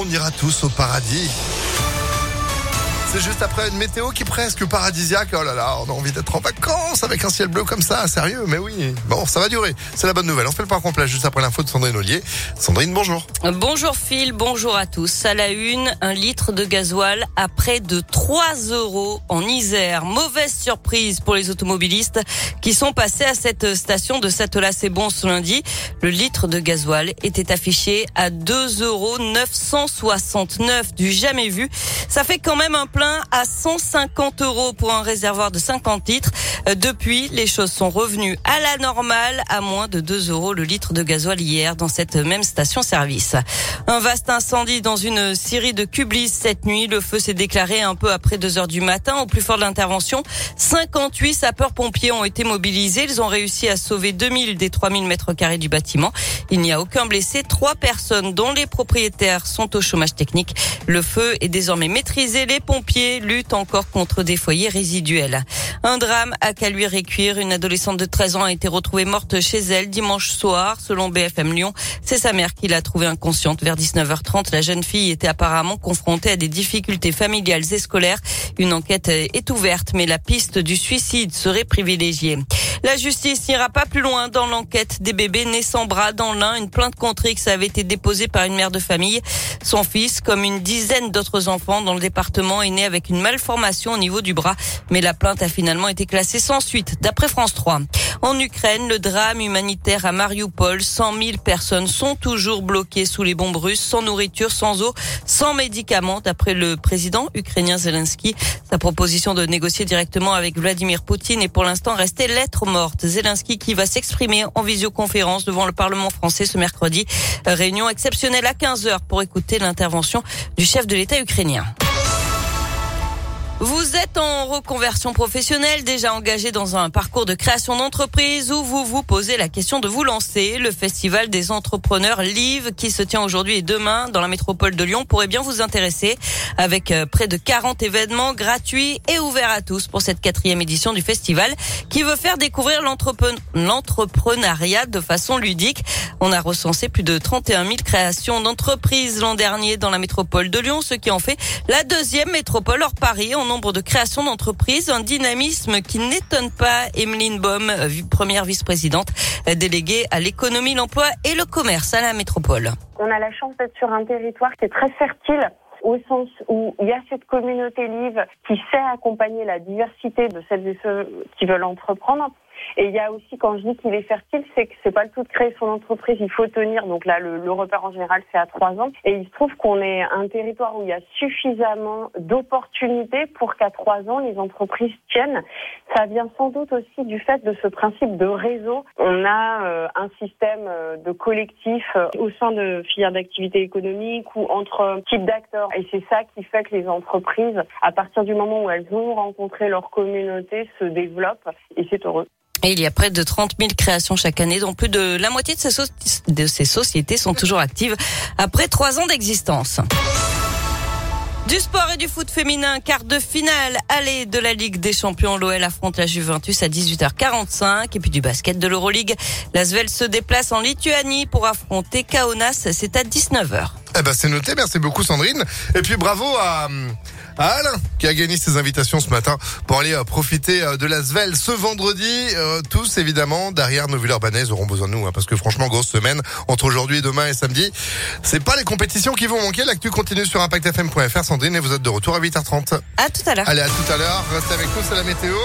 On ira tous au paradis. C'est juste après une météo qui est presque paradisiaque. Oh là là, on a envie d'être en vacances avec un ciel bleu comme ça, sérieux, mais oui. Bon, ça va durer. C'est la bonne nouvelle. On fait le point complet juste après l'info de Sandrine Ollier. Sandrine, bonjour. Bonjour Phil, bonjour à tous. À la une, un litre de gasoil à près de 3 euros en Isère. Mauvaise surprise pour les automobilistes qui sont passés à cette station de Satola. C'est bon ce lundi. Le litre de gasoil était affiché à 2 euros 969 du jamais vu. Ça fait quand même un plein à 150 euros pour un réservoir de 50 litres. Euh, depuis, les choses sont revenues à la normale à moins de 2 euros le litre de gasoil hier dans cette même station-service. Un vaste incendie dans une scierie de Kublis cette nuit. Le feu s'est déclaré un peu après 2 heures du matin. Au plus fort de l'intervention, 58 sapeurs-pompiers ont été mobilisés. Ils ont réussi à sauver 2000 des 3000 mètres carrés du bâtiment. Il n'y a aucun blessé. Trois personnes dont les propriétaires sont au chômage technique. Le feu est désormais maîtrisé. Les pompiers pompiers luttent encore contre des foyers résiduels. Un drame à caluire et cuire. Une adolescente de 13 ans a été retrouvée morte chez elle dimanche soir, selon BFM Lyon. C'est sa mère qui l'a trouvée inconsciente. Vers 19h30, la jeune fille était apparemment confrontée à des difficultés familiales et scolaires. Une enquête est ouverte, mais la piste du suicide serait privilégiée. La justice n'ira pas plus loin dans l'enquête des bébés nés sans bras dans l'un. Une plainte contre X avait été déposée par une mère de famille. Son fils, comme une dizaine d'autres enfants dans le département, est né avec une malformation au niveau du bras. Mais la plainte a finalement été classée sans suite, d'après France 3. En Ukraine, le drame humanitaire à Mariupol, 100 000 personnes sont toujours bloquées sous les bombes russes, sans nourriture, sans eau, sans médicaments, d'après le président ukrainien Zelensky. Sa proposition de négocier directement avec Vladimir Poutine est pour l'instant restée lettre morte. Zelensky qui va s'exprimer en visioconférence devant le Parlement français ce mercredi. Réunion exceptionnelle à 15 heures pour écouter l'intervention du chef de l'État ukrainien. Vous êtes en reconversion professionnelle, déjà engagé dans un parcours de création d'entreprise ou vous vous posez la question de vous lancer. Le festival des entrepreneurs Live qui se tient aujourd'hui et demain dans la métropole de Lyon pourrait bien vous intéresser avec euh, près de 40 événements gratuits et ouverts à tous pour cette quatrième édition du festival qui veut faire découvrir l'entrepreneuriat de façon ludique. On a recensé plus de 31 000 créations d'entreprises l'an dernier dans la métropole de Lyon, ce qui en fait la deuxième métropole hors Paris nombre de créations d'entreprises, un dynamisme qui n'étonne pas Emeline Baum, première vice-présidente déléguée à l'économie, l'emploi et le commerce à la métropole. On a la chance d'être sur un territoire qui est très fertile au sens où il y a cette communauté live qui sait accompagner la diversité de celles et ceux qui veulent entreprendre. Et il y a aussi, quand je dis qu'il est fertile, c'est que c'est pas le tout de créer son entreprise, il faut tenir. Donc là, le, le repère en général, c'est à trois ans. Et il se trouve qu'on est un territoire où il y a suffisamment d'opportunités pour qu'à trois ans, les entreprises tiennent. Ça vient sans doute aussi du fait de ce principe de réseau. On a euh, un système euh, de collectif euh, au sein de filières d'activité économique ou entre types d'acteurs. Et c'est ça qui fait que les entreprises, à partir du moment où elles ont rencontré leur communauté, se développent. Et c'est heureux. Et il y a près de 30 000 créations chaque année, dont plus de la moitié de ces, sociétés sont toujours actives après trois ans d'existence. Du sport et du foot féminin, quart de finale, allée de la Ligue des Champions. L'OL affronte la Juventus à 18h45. Et puis du basket de l'Euroleague. L'Asvel se déplace en Lituanie pour affronter Kaunas. C'est à 19h. Eh ben, c'est noté. Merci beaucoup, Sandrine. Et puis bravo à, Alain qui a gagné ses invitations ce matin pour aller euh, profiter euh, de la Svel ce vendredi. Euh, tous évidemment derrière nos villes urbanaises auront besoin de nous hein, parce que franchement grosse semaine entre aujourd'hui demain et samedi. C'est pas les compétitions qui vont manquer. L'actu continue sur impactfm.fr. Sandrine et vous êtes de retour à 8h30. À tout à l'heure. Allez à tout à l'heure. Restez avec nous, c'est la météo.